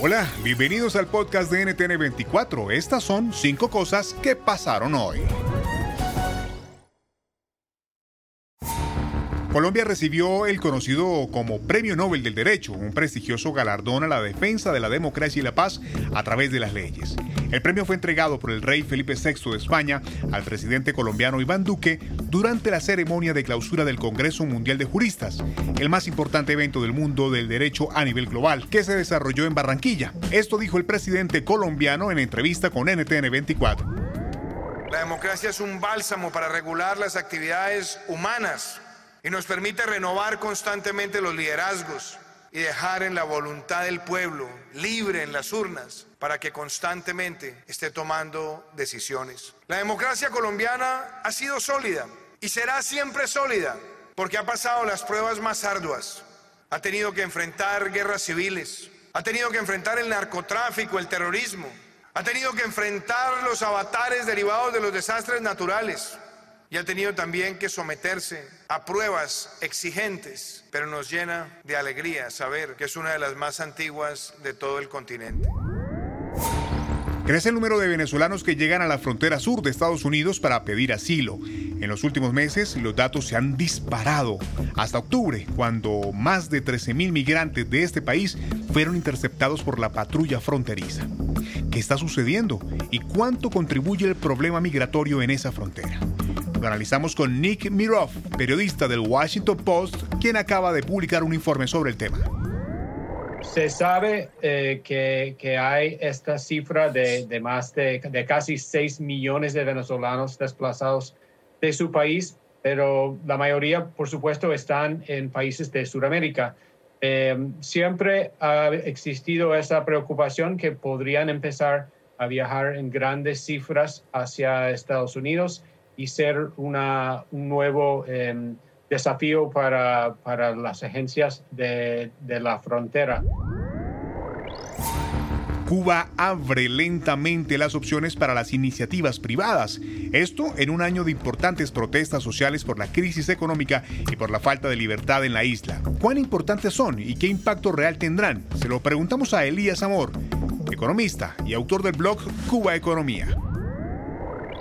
Hola, bienvenidos al podcast de NTN24. Estas son cinco cosas que pasaron hoy. Colombia recibió el conocido como Premio Nobel del Derecho, un prestigioso galardón a la defensa de la democracia y la paz a través de las leyes. El premio fue entregado por el rey Felipe VI de España al presidente colombiano Iván Duque durante la ceremonia de clausura del Congreso Mundial de Juristas, el más importante evento del mundo del derecho a nivel global, que se desarrolló en Barranquilla. Esto dijo el presidente colombiano en entrevista con NTN 24. La democracia es un bálsamo para regular las actividades humanas y nos permite renovar constantemente los liderazgos y dejar en la voluntad del pueblo, libre en las urnas, para que constantemente esté tomando decisiones. La democracia colombiana ha sido sólida y será siempre sólida porque ha pasado las pruebas más arduas. Ha tenido que enfrentar guerras civiles, ha tenido que enfrentar el narcotráfico, el terrorismo, ha tenido que enfrentar los avatares derivados de los desastres naturales y ha tenido también que someterse a pruebas exigentes, pero nos llena de alegría saber que es una de las más antiguas de todo el continente. Crece el número de venezolanos que llegan a la frontera sur de Estados Unidos para pedir asilo. En los últimos meses los datos se han disparado. Hasta octubre, cuando más de 13.000 migrantes de este país fueron interceptados por la patrulla fronteriza. ¿Qué está sucediendo y cuánto contribuye el problema migratorio en esa frontera? Lo analizamos con Nick Miroff, periodista del Washington Post, quien acaba de publicar un informe sobre el tema. Se sabe eh, que, que, hay esta cifra de, de más de, de, casi 6 millones de venezolanos desplazados de su país, pero la mayoría, por supuesto, están en países de Sudamérica. Eh, siempre ha existido esa preocupación que podrían empezar a viajar en grandes cifras hacia Estados Unidos y ser una, un nuevo eh, desafío para, para, las agencias de, de la frontera. Cuba abre lentamente las opciones para las iniciativas privadas. Esto en un año de importantes protestas sociales por la crisis económica y por la falta de libertad en la isla. ¿Cuán importantes son y qué impacto real tendrán? Se lo preguntamos a Elías Amor, economista y autor del blog Cuba Economía.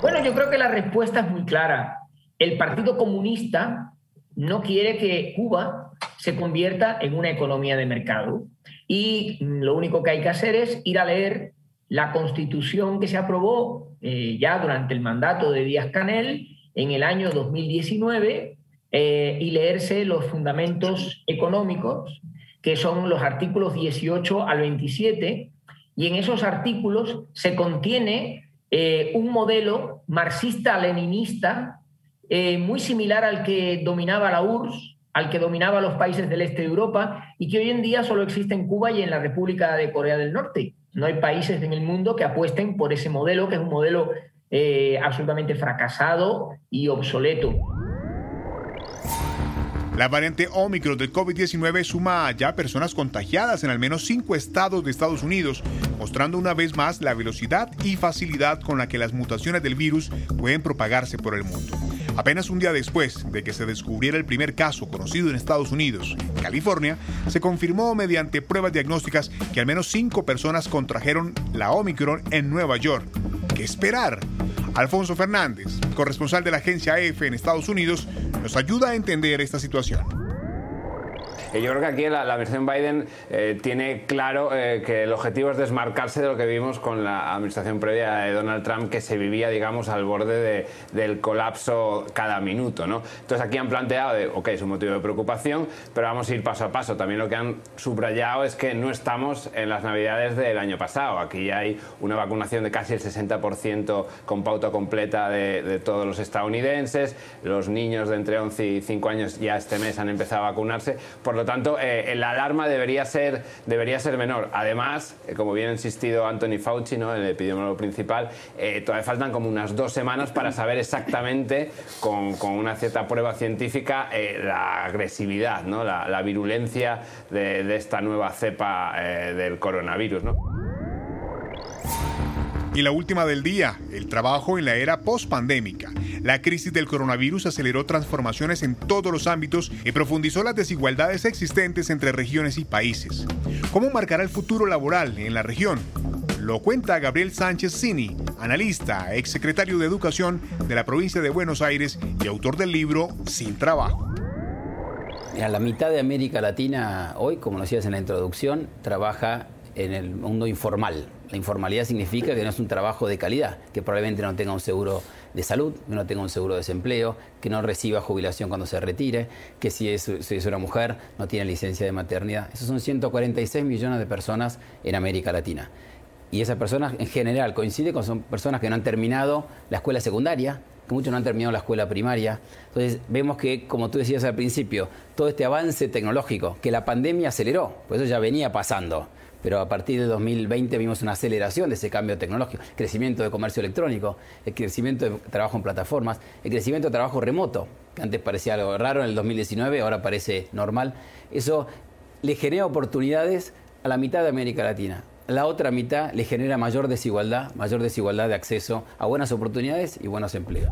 Bueno, yo creo que la respuesta es muy clara. El Partido Comunista no quiere que Cuba se convierta en una economía de mercado. Y lo único que hay que hacer es ir a leer la constitución que se aprobó eh, ya durante el mandato de Díaz Canel en el año 2019 eh, y leerse los fundamentos económicos, que son los artículos 18 al 27, y en esos artículos se contiene eh, un modelo marxista-leninista eh, muy similar al que dominaba la URSS, al que dominaba los países del este de Europa y que hoy en día solo existe en Cuba y en la República de Corea del Norte. No hay países en el mundo que apuesten por ese modelo, que es un modelo eh, absolutamente fracasado y obsoleto. La variante Omicron del COVID-19 suma ya personas contagiadas en al menos cinco estados de Estados Unidos, mostrando una vez más la velocidad y facilidad con la que las mutaciones del virus pueden propagarse por el mundo. Apenas un día después de que se descubriera el primer caso conocido en Estados Unidos, California, se confirmó mediante pruebas diagnósticas que al menos cinco personas contrajeron la Omicron en Nueva York. ¿Qué esperar? Alfonso Fernández, corresponsal de la agencia EFE en Estados Unidos, nos ayuda a entender esta situación. Yo creo que aquí la, versión Biden tiene claro que el objetivo es desmarcarse de lo que vimos con la administración previa de Donald Trump, que se vivía, digamos, al borde del colapso cada minuto. ¿no? Entonces aquí han planteado, de, ok, es un motivo de preocupación, pero vamos a ir paso a paso. También lo que han subrayado es que no estamos en las navidades del año pasado. Aquí hay una vacunación de casi el 60% con pauta completa de, todos los estadounidenses. Los niños de entre 11 y 5 años ya este mes han empezado a vacunarse. Lo tanto, eh, la alarma debería ser, debería ser menor. Además, eh, como bien ha insistido Anthony Fauci, ¿no? el epidemiólogo principal, eh, todavía faltan como unas dos semanas para saber exactamente, con, una cierta prueba científica, la agresividad, ¿no? la, virulencia de, esta nueva cepa del coronavirus. ¿no? Y la última del día, el trabajo en la era post-pandémica. La crisis del coronavirus aceleró transformaciones en todos los ámbitos y profundizó las desigualdades existentes entre regiones y países. ¿Cómo marcará el futuro laboral en la región? Lo cuenta Gabriel Sánchez Cini, analista, exsecretario de Educación de la provincia de Buenos Aires y autor del libro Sin Trabajo. Mira, la mitad de América Latina hoy, como lo decías en la introducción, trabaja en el mundo informal. La informalidad significa que no es un trabajo de calidad, que probablemente no tenga un seguro de salud, que no tenga un seguro de desempleo, que no reciba jubilación cuando se retire, que si es, una mujer no tiene licencia de maternidad. Esos son 146 millones de personas en América Latina. Y esas personas en general coincide con son personas que no han terminado la escuela secundaria, que muchos no han terminado la escuela primaria. Entonces vemos que, como tú decías al principio, todo este avance tecnológico que la pandemia aceleró, pues eso ya venía pasando pero a partir de 2020 vimos una aceleración de ese cambio tecnológico, crecimiento de comercio electrónico, el crecimiento de trabajo en plataformas, el crecimiento de trabajo remoto, que antes parecía algo raro en el 2019, ahora parece normal. Eso le genera oportunidades a la mitad de América Latina. La otra mitad le genera mayor desigualdad, mayor desigualdad de acceso a buenas oportunidades y buenos empleos.